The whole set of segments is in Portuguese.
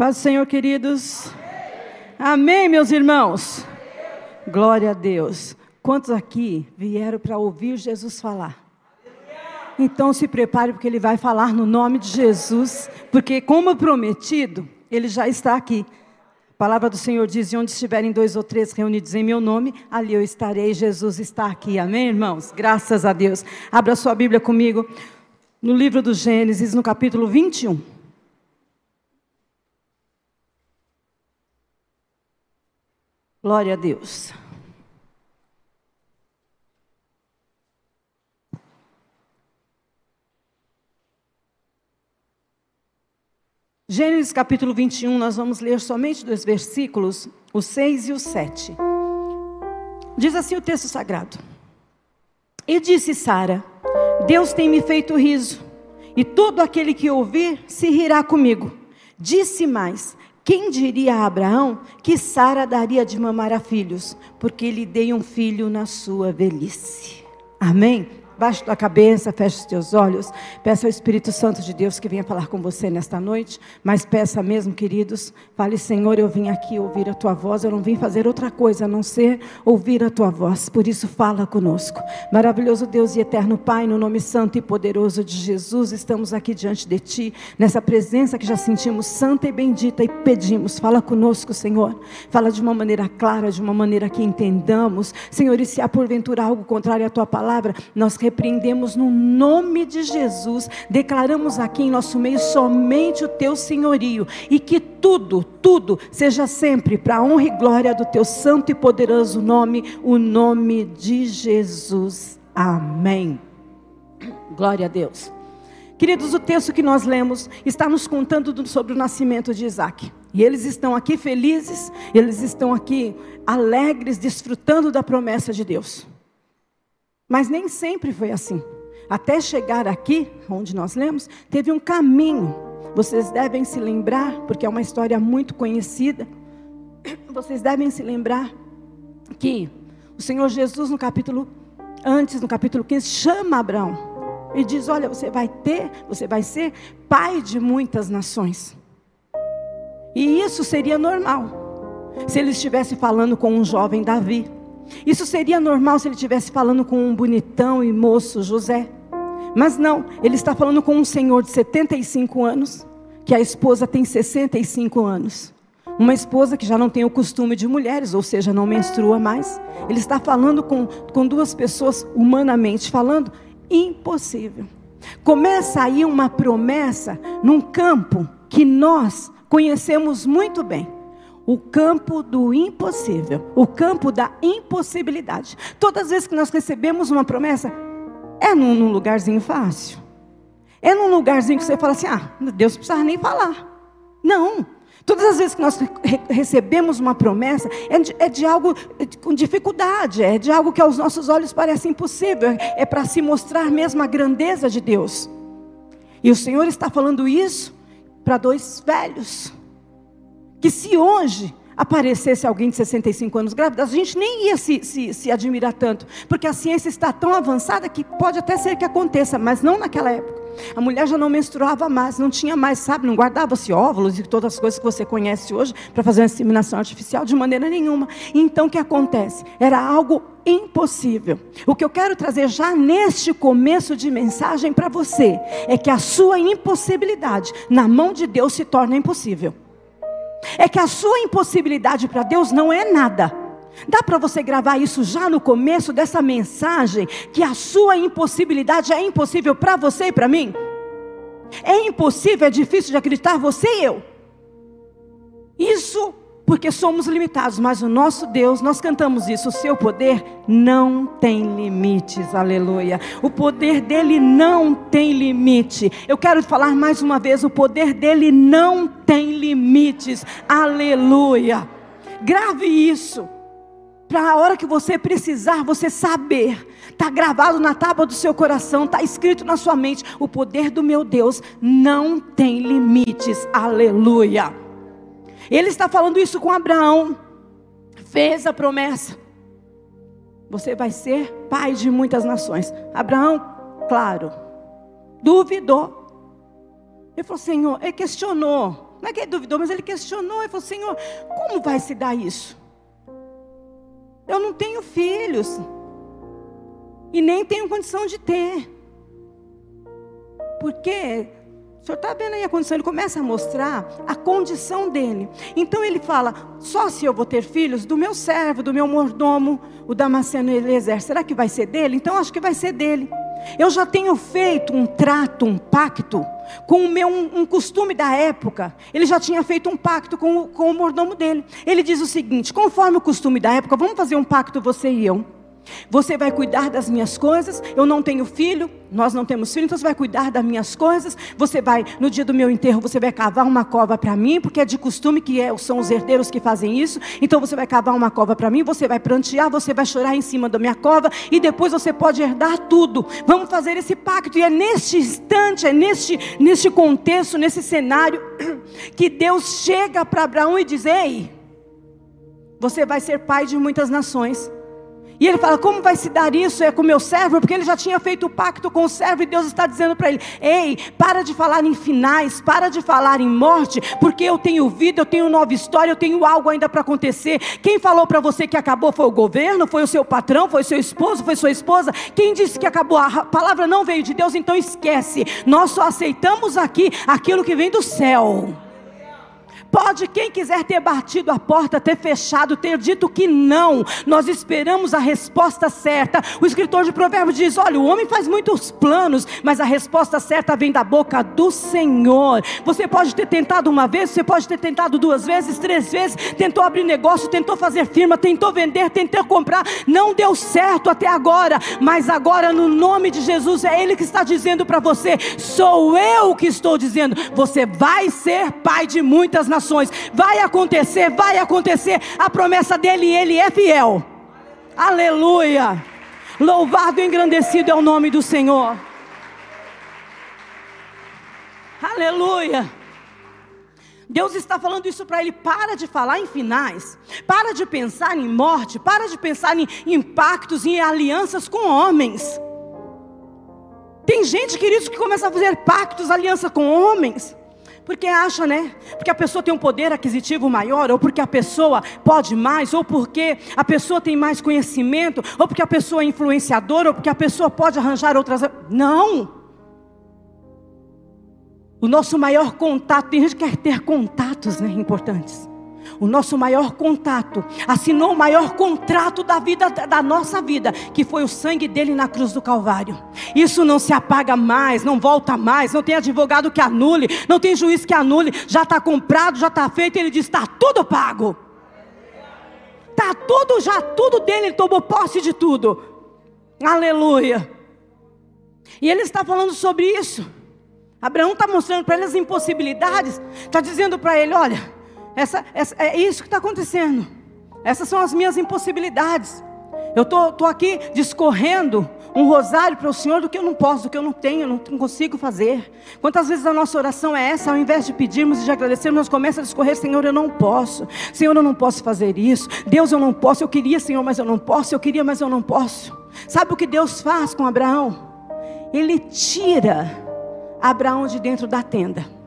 Paz do Senhor, queridos. Amém, meus irmãos. Glória a Deus. Quantos aqui vieram para ouvir Jesus falar? Então se prepare, porque ele vai falar no nome de Jesus, porque, como prometido, ele já está aqui. A palavra do Senhor diz: onde estiverem dois ou três reunidos em meu nome, ali eu estarei. Jesus está aqui. Amém, irmãos? Graças a Deus. Abra sua Bíblia comigo no livro do Gênesis, no capítulo 21. Glória a Deus. Gênesis capítulo 21, nós vamos ler somente dois versículos, o 6 e o 7. Diz assim o texto sagrado: E disse Sara: Deus tem me feito riso, e todo aquele que ouvir se rirá comigo. Disse mais: Quem diria a Abraão que Sara daria de mamar a filhos, porque lhe dei um filho na sua velhice? Amém? Baixe tua cabeça, feche os teus olhos. Peça ao Espírito Santo de Deus que venha falar com você nesta noite. Mas peça mesmo, queridos. Fale, Senhor, eu vim aqui ouvir a tua voz. Eu não vim fazer outra coisa a não ser ouvir a tua voz. Por isso, fala conosco. Maravilhoso Deus e eterno Pai, no nome santo e poderoso de Jesus, estamos aqui diante de ti, nessa presença que já sentimos santa e bendita e pedimos. Fala conosco, Senhor. Fala de uma maneira clara, de uma maneira que entendamos. Senhor, e se há porventura algo contrário à tua palavra, nós repreendemos no nome de Jesus, declaramos aqui em nosso meio somente o teu senhorio e que tudo, tudo seja sempre para a honra e glória do teu santo e poderoso nome, o nome de Jesus. Amém. Glória a Deus. Queridos, o texto que nós lemos está nos contando sobre o nascimento de Isaac. E eles estão aqui felizes, eles estão aqui alegres, desfrutando da promessa de Deus. Mas nem sempre foi assim. Até chegar aqui, onde nós lemos, teve um caminho. Vocês devem se lembrar, porque é uma história muito conhecida. Vocês devem se lembrar que o Senhor Jesus, no capítulo, antes, no capítulo 15, chama Abraão e diz: Olha, você vai ter, você vai ser pai de muitas nações. E isso seria normal, se ele estivesse falando com um jovem Davi. Isso seria normal se ele estivesse falando com um bonitão e moço José. Mas não, ele está falando com um senhor de 75 anos, que a esposa tem 65 anos. Uma esposa que já não tem o costume de mulheres, ou seja, não menstrua mais. Ele está falando com, com duas pessoas, humanamente falando, impossível. Começa aí uma promessa num campo que nós conhecemos muito bem o campo do impossível, o campo da impossibilidade. Todas as vezes que nós recebemos uma promessa, é num, num lugarzinho fácil. É num lugarzinho que você fala assim: ah, Deus não precisa nem falar. Não. Todas as vezes que nós re recebemos uma promessa, é de, é de algo com dificuldade, é de algo que aos nossos olhos parece impossível, é para se mostrar mesmo a grandeza de Deus. E o Senhor está falando isso para dois velhos que se hoje aparecesse alguém de 65 anos grávida, a gente nem ia se, se, se admirar tanto, porque a ciência está tão avançada que pode até ser que aconteça, mas não naquela época. A mulher já não menstruava mais, não tinha mais, sabe, não guardava-se óvulos e todas as coisas que você conhece hoje para fazer uma inseminação artificial de maneira nenhuma. Então o que acontece? Era algo impossível. O que eu quero trazer já neste começo de mensagem para você é que a sua impossibilidade na mão de Deus se torna impossível é que a sua impossibilidade para Deus não é nada. Dá para você gravar isso já no começo dessa mensagem, que a sua impossibilidade é impossível para você e para mim? É impossível, é difícil de acreditar, você e eu. Isso porque somos limitados, mas o nosso Deus, nós cantamos isso, o seu poder não tem limites, aleluia. O poder dele não tem limite. Eu quero falar mais uma vez: o poder dele não tem limites, aleluia. Grave isso, para a hora que você precisar, você saber, está gravado na tábua do seu coração, está escrito na sua mente: o poder do meu Deus não tem limites, aleluia. Ele está falando isso com Abraão. Fez a promessa. Você vai ser pai de muitas nações. Abraão, claro, duvidou. Ele falou: Senhor, ele questionou. Não é que ele duvidou, mas ele questionou e falou: Senhor, como vai se dar isso? Eu não tenho filhos. E nem tenho condição de ter. Porque o senhor está vendo aí a condição, ele começa a mostrar a condição dele. Então ele fala: só se eu vou ter filhos do meu servo, do meu mordomo, o Damasceno Eliezer, será que vai ser dele? Então acho que vai ser dele. Eu já tenho feito um trato, um pacto com o meu um, um, costume da época. Ele já tinha feito um pacto com, com o mordomo dele. Ele diz o seguinte: conforme o costume da época, vamos fazer um pacto você e eu. Você vai cuidar das minhas coisas. Eu não tenho filho, nós não temos filho, então você vai cuidar das minhas coisas. Você vai, no dia do meu enterro, você vai cavar uma cova para mim, porque é de costume que é, são os herdeiros que fazem isso. Então você vai cavar uma cova para mim, você vai prantear, você vai chorar em cima da minha cova e depois você pode herdar tudo. Vamos fazer esse pacto. E é neste instante, é neste, neste contexto, nesse cenário, que Deus chega para Abraão e diz: Ei, você vai ser pai de muitas nações. E ele fala: Como vai se dar isso? É com o meu servo? Porque ele já tinha feito o pacto com o servo e Deus está dizendo para ele: Ei, para de falar em finais, para de falar em morte, porque eu tenho vida, eu tenho nova história, eu tenho algo ainda para acontecer. Quem falou para você que acabou foi o governo, foi o seu patrão, foi seu esposo, foi sua esposa? Quem disse que acabou? A palavra não veio de Deus, então esquece. Nós só aceitamos aqui aquilo que vem do céu. Pode quem quiser ter batido a porta, ter fechado, ter dito que não. Nós esperamos a resposta certa. O escritor de Provérbios diz: Olha, o homem faz muitos planos, mas a resposta certa vem da boca do Senhor. Você pode ter tentado uma vez, você pode ter tentado duas vezes, três vezes, tentou abrir negócio, tentou fazer firma, tentou vender, tentou comprar, não deu certo até agora. Mas agora, no nome de Jesus, é Ele que está dizendo para você: Sou eu que estou dizendo, você vai ser pai de muitas nações nações. Vai acontecer, vai acontecer. A promessa dele, ele é fiel. Aleluia. Louvado e engrandecido é o nome do Senhor. Aleluia. Deus está falando isso para ele. Para de falar em finais. Para de pensar em morte. Para de pensar em impactos, em alianças com homens. Tem gente, queridos, que começa a fazer pactos, aliança com homens. Porque acha, né? Porque a pessoa tem um poder aquisitivo maior, ou porque a pessoa pode mais, ou porque a pessoa tem mais conhecimento, ou porque a pessoa é influenciadora, ou porque a pessoa pode arranjar outras. Não! O nosso maior contato, tem gente que quer ter contatos né, importantes o nosso maior contato, assinou o maior contrato da vida da nossa vida, que foi o sangue dele na cruz do Calvário. Isso não se apaga mais, não volta mais, não tem advogado que anule, não tem juiz que anule, já está comprado, já está feito, ele diz: está tudo pago. Está tudo já, tudo dele, ele tomou posse de tudo. Aleluia. E ele está falando sobre isso. Abraão está mostrando para ele as impossibilidades, está dizendo para ele: olha, essa, essa, é isso que está acontecendo. Essas são as minhas impossibilidades. Eu estou tô, tô aqui discorrendo um rosário para o Senhor do que eu não posso, do que eu não tenho, não, não consigo fazer. Quantas vezes a nossa oração é essa, ao invés de pedirmos e de agradecermos, nós começamos a discorrer, Senhor, eu não posso. Senhor, eu não posso fazer isso. Deus, eu não posso. Eu queria, Senhor, mas eu não posso. Eu queria, mas eu não posso. Sabe o que Deus faz com Abraão? Ele tira Abraão de dentro da tenda.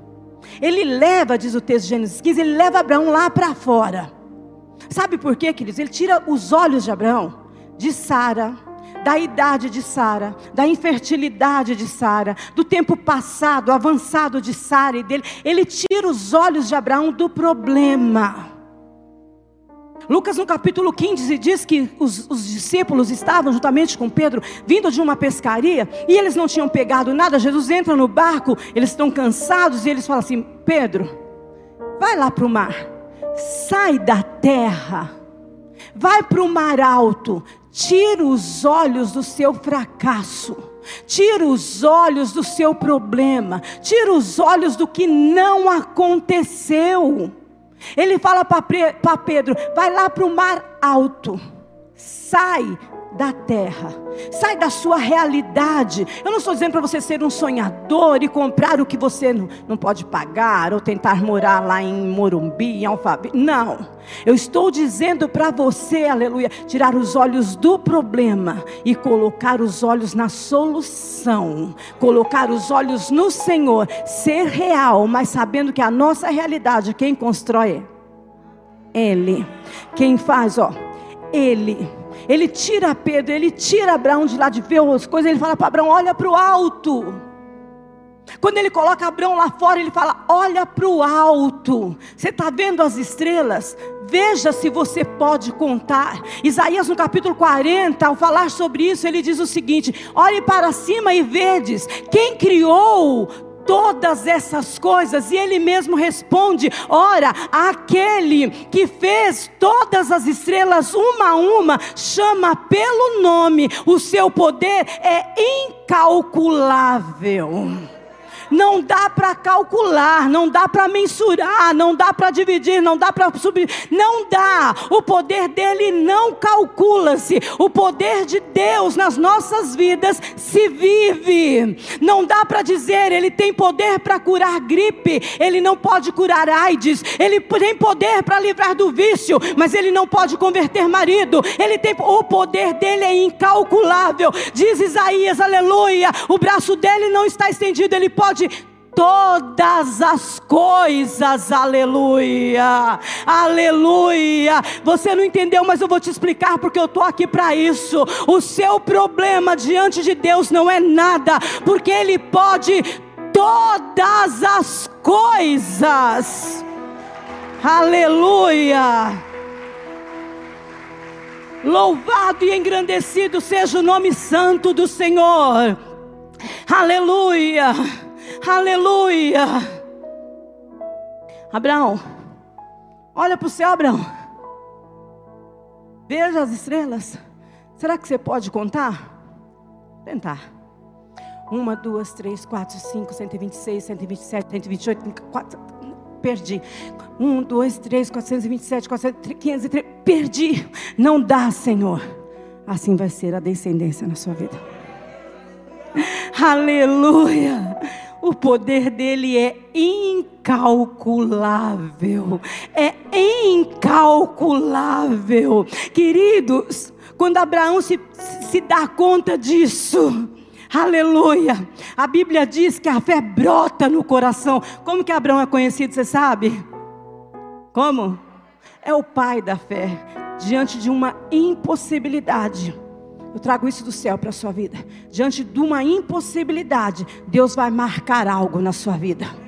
Ele leva, diz o texto de Gênesis 15, ele leva Abraão lá para fora. Sabe por quê, queridos? Ele tira os olhos de Abraão, de Sara, da idade de Sara, da infertilidade de Sara, do tempo passado, avançado de Sara e dele. Ele tira os olhos de Abraão do problema. Lucas no capítulo 15 diz que os, os, discípulos estavam juntamente com Pedro, vindo de uma pescaria, e eles não tinham pegado nada. Jesus entra no barco, eles estão cansados, e eles falam assim: Pedro, vai lá para o mar, sai da terra, vai para o mar alto, tira os olhos do seu fracasso. Tira os olhos do seu problema, tira os olhos do que não aconteceu. Ele fala para Pedro: vai lá para o mar alto, sai da terra. Sai da sua realidade. Eu não estou dizendo para você ser um sonhador e comprar o que você não, não pode pagar ou tentar morar lá em Morumbi, em Alphaville. Não. Eu estou dizendo para você, aleluia, tirar os olhos do problema e colocar os olhos na solução. Colocar os olhos no Senhor. Ser real, mas sabendo que a nossa realidade, quem constrói é Ele. Quem faz, ó, Ele. Ele tira Pedro, ele tira Abraão de lá de ver as coisas, ele fala para Abraão: olha para o alto. Quando ele coloca Abraão lá fora, ele fala: olha para o alto. Você está vendo as estrelas? Veja se você pode contar. Isaías no capítulo 40, ao falar sobre isso, ele diz o seguinte: olhe para cima e vedes quem criou todas essas coisas, e ele mesmo responde: Ora, aquele que fez todas as estrelas uma a uma, chama pelo nome, o seu poder é incalculável não dá para calcular, não dá para mensurar, não dá para dividir, não dá para subir, não dá. O poder dele não calcula-se. O poder de Deus nas nossas vidas se vive. Não dá para dizer, ele tem poder para curar gripe, ele não pode curar AIDS, ele tem poder para livrar do vício, mas ele não pode converter marido. Ele tem o poder dele é incalculável. Diz Isaías, aleluia. O braço dele não está estendido, ele pode todas as coisas, aleluia, aleluia. Você não entendeu, mas eu vou te explicar porque eu estou aqui para isso. O seu problema diante de Deus não é nada, porque Ele pode todas as coisas, aleluia. Louvado e engrandecido seja o nome santo do Senhor. Aleluia. Aleluia. Abraão, olha para o céu, Abraão. Veja as estrelas. Será que você pode contar? Tentar. Uma, duas, três, quatro, cinco, 126, 127, 128, quatro, perdi. Um, dois, três, 427, 400, 503, perdi. Não dá, Senhor. Assim vai ser a descendência na sua vida. Aleluia. O poder dele é incalculável. É incalculável. Queridos, quando Abraão se, se dá conta disso, aleluia. A Bíblia diz que a fé brota no coração. Como que Abraão é conhecido, você sabe? Como? É o pai da fé. Diante de uma impossibilidade eu trago isso do céu para a sua vida. Diante de uma impossibilidade, Deus vai marcar algo na sua vida.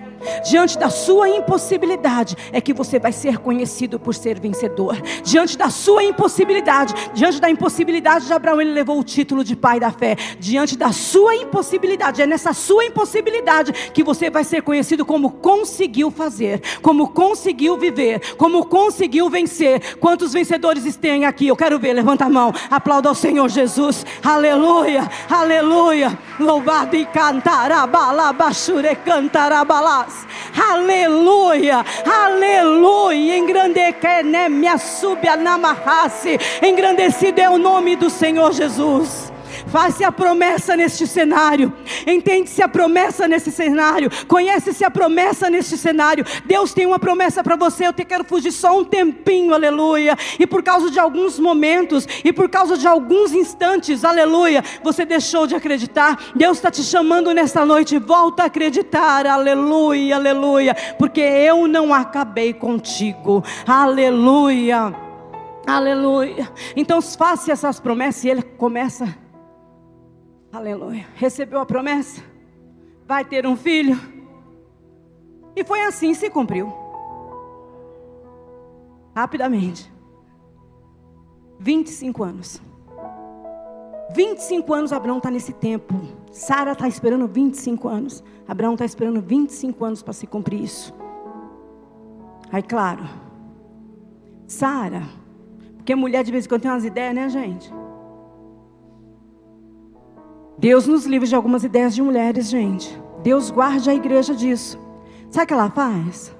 Diante da sua impossibilidade, é que você vai ser conhecido por ser vencedor. Diante da sua impossibilidade, diante da impossibilidade de Abraão, ele levou o título de pai da fé. Diante da sua impossibilidade, é nessa sua impossibilidade que você vai ser conhecido como conseguiu fazer, como conseguiu viver, como conseguiu vencer. Quantos vencedores tem aqui? Eu quero ver, levanta a mão, aplauda ao Senhor Jesus. Aleluia, aleluia. Louvado e cantará, balabachure, cantará, balás. Aleluia, aleluia. Engrandecido é o nome do Senhor Jesus. Faz-se a promessa neste cenário. Entende-se a promessa nesse cenário. Conhece-se a promessa neste cenário. Deus tem uma promessa para você. Eu te quero fugir só um tempinho, aleluia. E por causa de alguns momentos, e por causa de alguns instantes, aleluia, você deixou de acreditar. Deus está te chamando nesta noite. Volta a acreditar, aleluia, aleluia. Porque eu não acabei contigo, aleluia. Aleluia. Então faça essas promessas e ele começa Aleluia. Recebeu a promessa? Vai ter um filho? E foi assim, se cumpriu. Rapidamente. 25 anos. 25 anos Abraão está nesse tempo. Sara está esperando 25 anos. Abraão está esperando 25 anos para se cumprir isso. Aí, claro. Sara. Porque mulher de vez em quando tem umas ideias, né, gente? Deus nos livre de algumas ideias de mulheres, gente. Deus guarde a igreja disso. Sabe o que ela faz?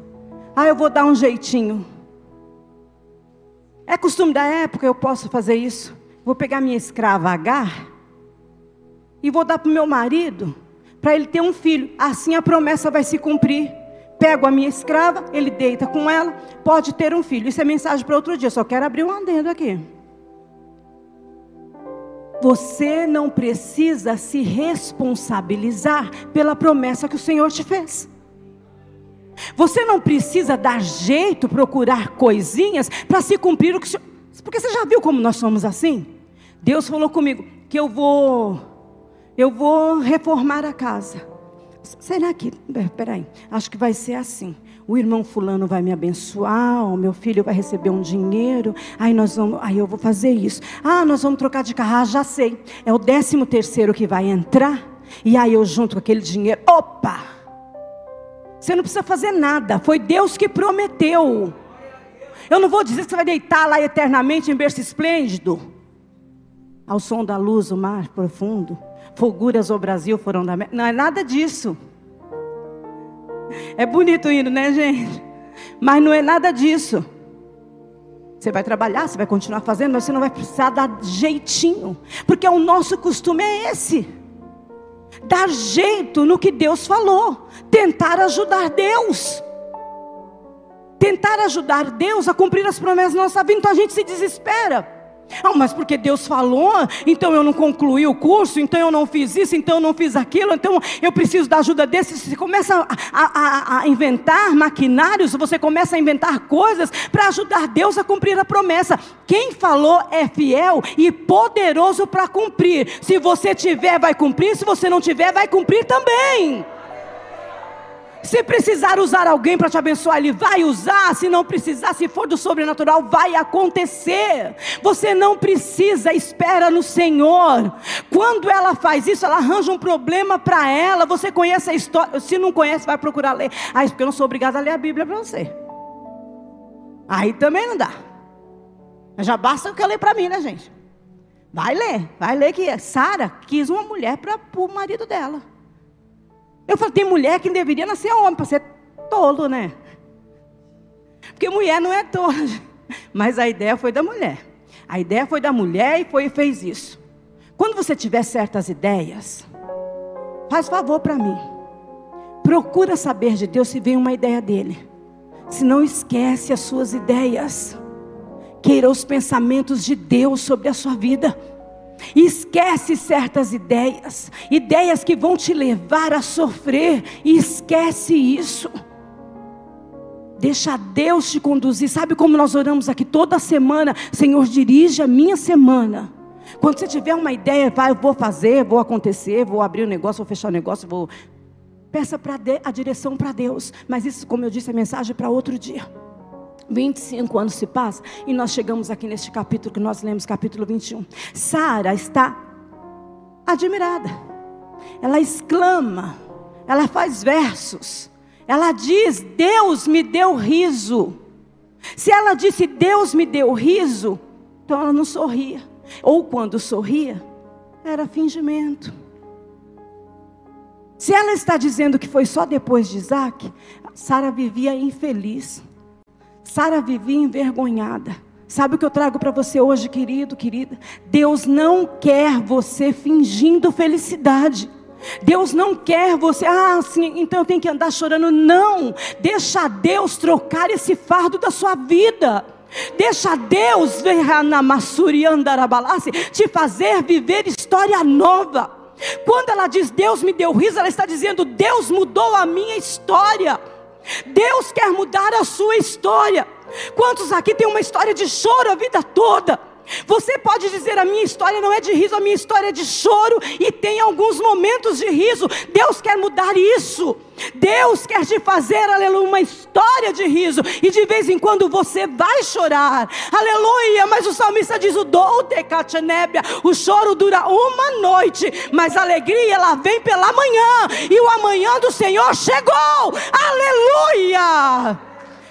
Ah, eu vou dar um jeitinho. É costume da época, eu posso fazer isso. vou pegar minha escrava Agar e vou dar para o meu marido, para ele ter um filho. Assim a promessa vai se cumprir. Pego a minha escrava, ele deita com ela, pode ter um filho. Isso é mensagem para outro dia, só quero abrir um adendo aqui. Você não precisa se responsabilizar pela promessa que o Senhor te fez. Você não precisa dar jeito, procurar coisinhas para se cumprir o que. Porque você já viu como nós somos assim? Deus falou comigo que eu vou, eu vou reformar a casa. Será que, peraí, acho que vai ser assim. O irmão fulano vai me abençoar, o meu filho vai receber um dinheiro, aí nós vamos, aí eu vou fazer isso. Ah, nós vamos trocar de carro, ah, já sei. É o décimo terceiro que vai entrar, e aí eu junto com aquele dinheiro, opa! Você não precisa fazer nada, foi Deus que prometeu. Eu não vou dizer que você vai deitar lá eternamente em berço esplêndido, ao som da luz, o mar profundo folguras ao Brasil foram da. Não é nada disso. É bonito indo, né, gente? Mas não é nada disso. Você vai trabalhar, você vai continuar fazendo, mas você não vai precisar dar jeitinho, porque o nosso costume é esse. Dar jeito no que Deus falou, tentar ajudar Deus. Tentar ajudar Deus a cumprir as promessas da nossa vida, então a gente se desespera. Ah, mas porque Deus falou, então eu não concluí o curso, então eu não fiz isso, então eu não fiz aquilo, então eu preciso da ajuda desse. Você começa a, a, a inventar maquinários, você começa a inventar coisas para ajudar Deus a cumprir a promessa. Quem falou é fiel e poderoso para cumprir. Se você tiver, vai cumprir, se você não tiver, vai cumprir também. Se precisar usar alguém para te abençoar, Ele vai usar. Se não precisar, se for do sobrenatural, vai acontecer. Você não precisa, espera no Senhor. Quando ela faz isso, ela arranja um problema para ela. Você conhece a história. Se não conhece, vai procurar ler. Ah, porque eu não sou obrigada a ler a Bíblia para você. Aí também não dá. Já basta o que eu ler para mim, né, gente? Vai ler, vai ler que Sara quis uma mulher para o marido dela. Eu falo, tem mulher que deveria nascer homem para ser tolo, né? Porque mulher não é tola. Mas a ideia foi da mulher. A ideia foi da mulher e foi e fez isso. Quando você tiver certas ideias, faz favor para mim. Procura saber de Deus se vem uma ideia dele. Se não esquece as suas ideias. Queira os pensamentos de Deus sobre a sua vida. Esquece certas ideias, ideias que vão te levar a sofrer, e esquece isso. Deixa Deus te conduzir. Sabe como nós oramos aqui toda semana? Senhor, dirige a minha semana. Quando você tiver uma ideia, vai, eu vou fazer, vou acontecer, vou abrir o um negócio, vou fechar o um negócio, vou. Peça para a direção para Deus. Mas isso, como eu disse, é mensagem para outro dia. 25 anos se passam e nós chegamos aqui neste capítulo que nós lemos, capítulo 21. Sara está admirada. Ela exclama, ela faz versos. Ela diz: Deus me deu riso. Se ela disse Deus me deu riso, então ela não sorria. Ou quando sorria, era fingimento. Se ela está dizendo que foi só depois de Isaac, Sara vivia infeliz. Sara vivia envergonhada. Sabe o que eu trago para você hoje, querido, querida? Deus não quer você fingindo felicidade. Deus não quer você, ah, sim, então eu tenho que andar chorando. Não, deixa Deus trocar esse fardo da sua vida. Deixa Deus te fazer viver história nova. Quando ela diz Deus me deu riso, ela está dizendo Deus mudou a minha história. Deus quer mudar a sua história. Quantos aqui tem uma história de choro a vida toda? Você pode dizer: a minha história não é de riso, a minha história é de choro, e tem alguns momentos de riso. Deus quer mudar isso. Deus quer te fazer, aleluia, uma história de riso, e de vez em quando você vai chorar, aleluia. Mas o salmista diz: o doute catenébia, o choro dura uma noite, mas a alegria ela vem pela manhã, e o amanhã do Senhor chegou, aleluia.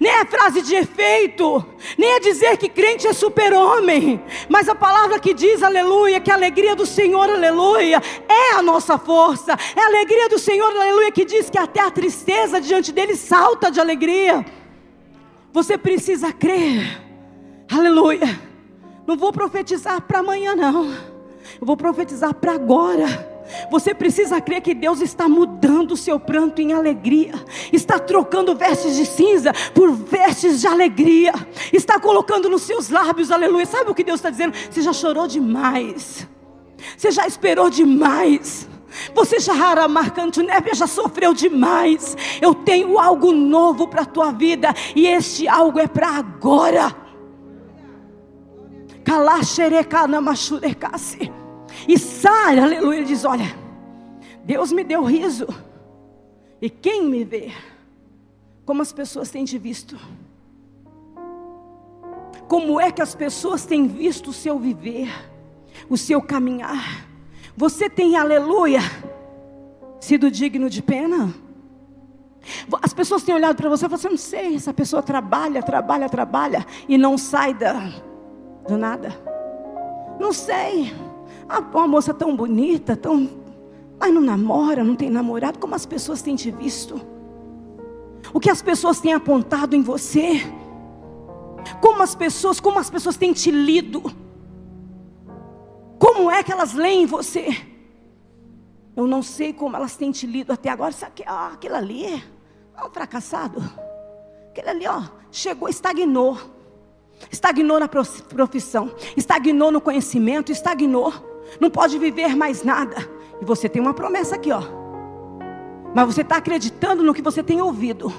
nem é frase de efeito, nem é dizer que crente é super-homem, mas a palavra que diz, aleluia, que a alegria do Senhor, aleluia, é a nossa força, é a alegria do Senhor, aleluia, que diz que até a tristeza diante dele salta de alegria. Você precisa crer, aleluia. Não vou profetizar para amanhã, não, eu vou profetizar para agora. Você precisa crer que Deus está mudando o seu pranto em alegria, está trocando vestes de cinza por vestes de alegria, está colocando nos seus lábios, aleluia. Sabe o que Deus está dizendo? Você já chorou demais, você já esperou demais. Você já marcando neve, já sofreu demais. Eu tenho algo novo para a tua vida e este algo é para agora. Kalaxerecana machurecase. E Sara, aleluia, ele diz: Olha, Deus me deu riso, e quem me vê, como as pessoas têm te visto? Como é que as pessoas têm visto o seu viver, o seu caminhar? Você tem, aleluia, sido digno de pena? As pessoas têm olhado para você e falado assim: não sei, essa pessoa trabalha, trabalha, trabalha e não sai da, do nada. Não sei. Ah, uma moça tão bonita, tão. Mas não namora, não tem namorado, como as pessoas têm te visto? O que as pessoas têm apontado em você? Como as pessoas, como as pessoas têm te lido? Como é que elas leem você? Eu não sei como elas têm te lido até agora. Aqui, ó, aquilo ali é um fracassado. Aquele ali, ó, chegou, estagnou. Estagnou na profissão, estagnou no conhecimento, estagnou não pode viver mais nada. E você tem uma promessa aqui, ó. Mas você está acreditando no que você tem ouvido.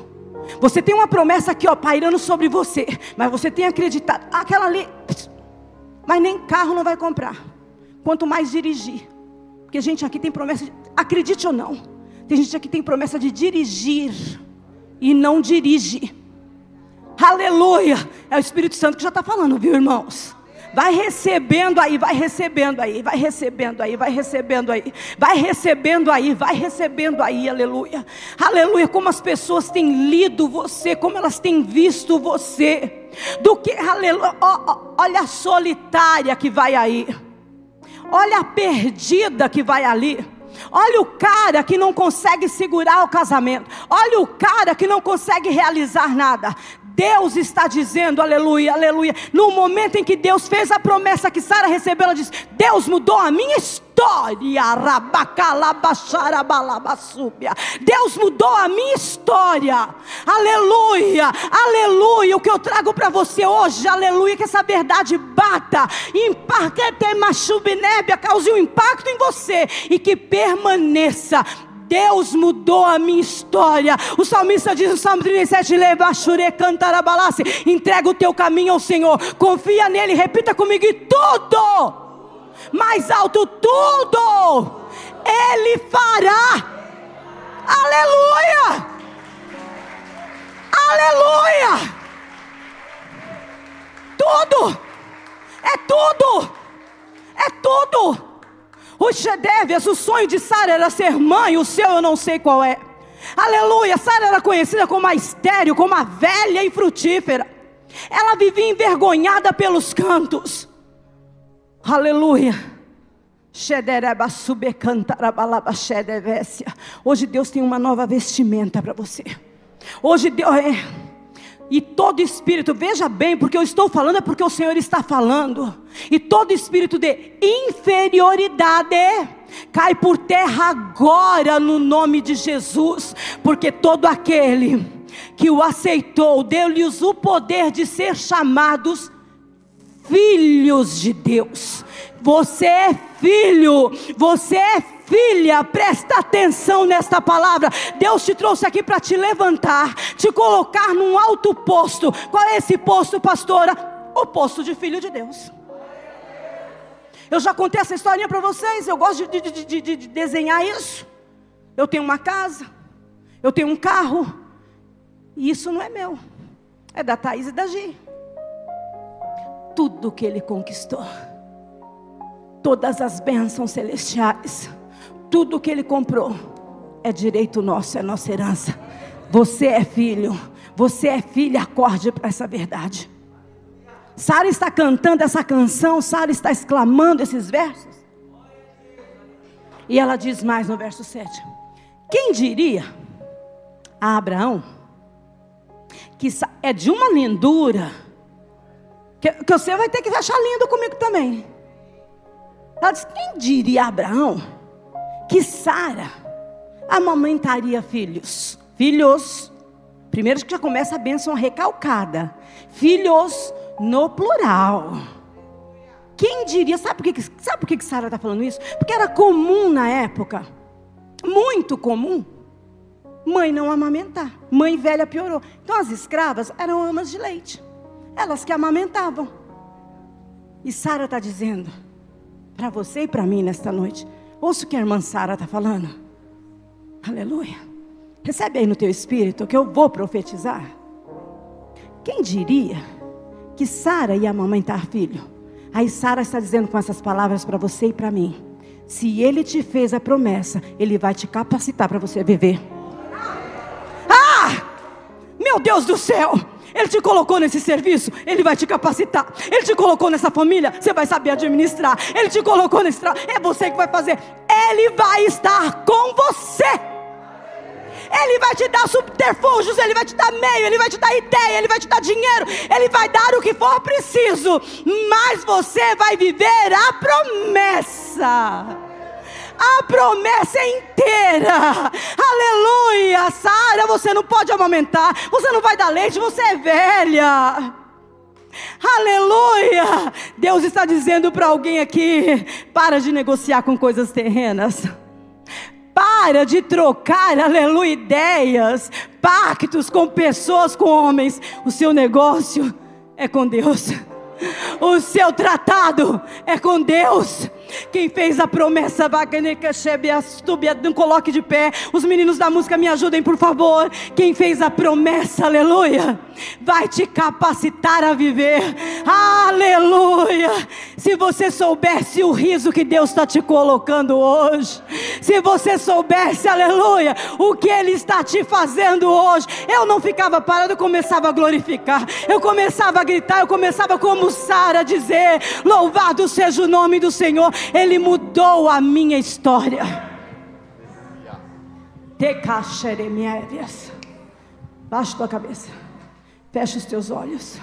Você tem uma promessa aqui, ó, pairando sobre você. Mas você tem acreditado. Aquela ali. Mas nem carro não vai comprar. Quanto mais dirigir. Porque gente aqui tem promessa. De, acredite ou não. Tem gente aqui que tem promessa de dirigir. E não dirige. Aleluia. É o Espírito Santo que já está falando, viu, irmãos? Vai recebendo aí, vai recebendo aí, vai recebendo aí, vai recebendo aí, vai recebendo aí, vai recebendo aí, aleluia. Aleluia, como as pessoas têm lido você, como elas têm visto você. Do que, aleluia, olha a solitária que vai aí. Olha a perdida que vai ali. Olha o cara que não consegue segurar o casamento. Olha o cara que não consegue realizar nada. Deus está dizendo, aleluia, aleluia. No momento em que Deus fez a promessa que Sara recebeu, ela disse: Deus mudou a minha história. Deus mudou a minha história. Aleluia, aleluia. O que eu trago para você hoje, aleluia, que essa verdade bata, cause um impacto em você e que permaneça Deus mudou a minha história. O salmista diz no Salmo 37: Lebachure cantarabalassi. Entrega o teu caminho ao Senhor. Confia nele. Repita comigo: e tudo, mais alto, tudo, Ele fará. Aleluia! Aleluia! Tudo, é tudo, é tudo. Shedevias, o sonho de Sara era ser mãe, o seu eu não sei qual é. Aleluia, Sara era conhecida como a estéreo, como a velha e frutífera. Ela vivia envergonhada pelos cantos. Aleluia. Hoje Deus tem uma nova vestimenta para você. Hoje Deus é. E todo espírito, veja bem, porque eu estou falando é porque o Senhor está falando. E todo espírito de inferioridade cai por terra agora no nome de Jesus, porque todo aquele que o aceitou, deu-lhes o poder de ser chamados filhos de Deus. Você é filho, você é filha, presta atenção nesta palavra. Deus te trouxe aqui para te levantar, te colocar num alto posto. Qual é esse posto, pastora? O posto de filho de Deus. Eu já contei essa historinha para vocês. Eu gosto de, de, de, de, desenhar isso. Eu tenho uma casa, eu tenho um carro, e isso não é meu, é da Thaís e da Gi. Tudo que ele conquistou, todas as bênçãos celestiais, tudo que ele comprou é direito nosso, é nossa herança. Você é filho, você é filha, acorde para essa verdade. Sara está cantando essa canção, Sara está exclamando esses versos. E ela diz mais no verso 7: Quem diria a Abraão que é de uma lindura, que, que você vai ter que achar lindo comigo também. Ela diz: Quem diria a Abraão que Sara amamentaria filhos? Filhos. Primeiro que já começa a bênção recalcada. Filhos no plural. Quem diria, sabe por que, sabe por que Sara está falando isso? Porque era comum na época, muito comum, mãe não amamentar. Mãe velha piorou. Então as escravas eram amas de leite, elas que amamentavam. E Sara está dizendo, para você e para mim nesta noite, ouça o que a irmã Sara está falando. Aleluia. Recebe aí no teu espírito que eu vou profetizar. Quem diria que Sara ia amamentar filho? Aí Sara está dizendo com essas palavras para você e para mim. Se ele te fez a promessa, ele vai te capacitar para você viver. Ah! Meu Deus do céu! Ele te colocou nesse serviço, Ele vai te capacitar. Ele te colocou nessa família, você vai saber administrar. Ele te colocou nesse trabalho, é você que vai fazer. Ele vai estar com você. Ele vai te dar subterfúgios, Ele vai te dar meio, Ele vai te dar ideia, Ele vai te dar dinheiro, Ele vai dar o que for preciso, mas você vai viver a promessa. A promessa é inteira, aleluia. Sara, você não pode amamentar, você não vai dar leite, você é velha. Aleluia! Deus está dizendo para alguém aqui: para de negociar com coisas terrenas. Para de trocar, aleluia, ideias, pactos com pessoas, com homens. O seu negócio é com Deus. O seu tratado é com Deus. Quem fez a promessa, não coloque de pé. Os meninos da música me ajudem, por favor. Quem fez a promessa, aleluia, vai te capacitar a viver, aleluia. Se você soubesse o riso que Deus está te colocando hoje, se você soubesse, aleluia, o que Ele está te fazendo hoje, eu não ficava parado, eu começava a glorificar, eu começava a gritar, eu começava como Sara a dizer: Louvado seja o nome do Senhor. Ele mudou a minha história. Baixa tua cabeça. Fecha os teus olhos.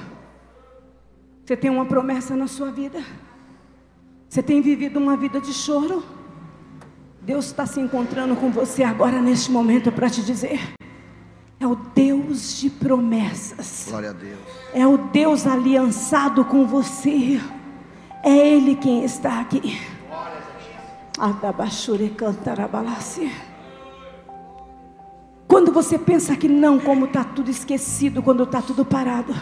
Você tem uma promessa na sua vida. Você tem vivido uma vida de choro. Deus está se encontrando com você agora neste momento para te dizer: é o Deus de promessas. Glória a Deus. É o Deus aliançado com você. É Ele quem está aqui. Quando você pensa que não, como está tudo esquecido, quando está tudo parado.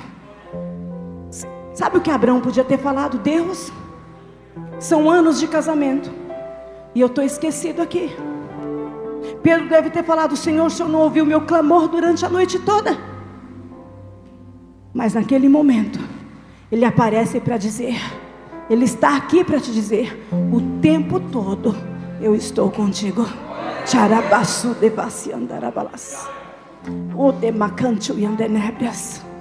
Sabe o que Abraão podia ter falado? Deus, são anos de casamento. E eu estou esquecido aqui. Pedro deve ter falado: Senhor, o Senhor não ouviu meu clamor durante a noite toda. Mas naquele momento, ele aparece para dizer: ele está aqui para te dizer: o tempo todo eu estou contigo. Charabasu de O de macancho e andenebrias.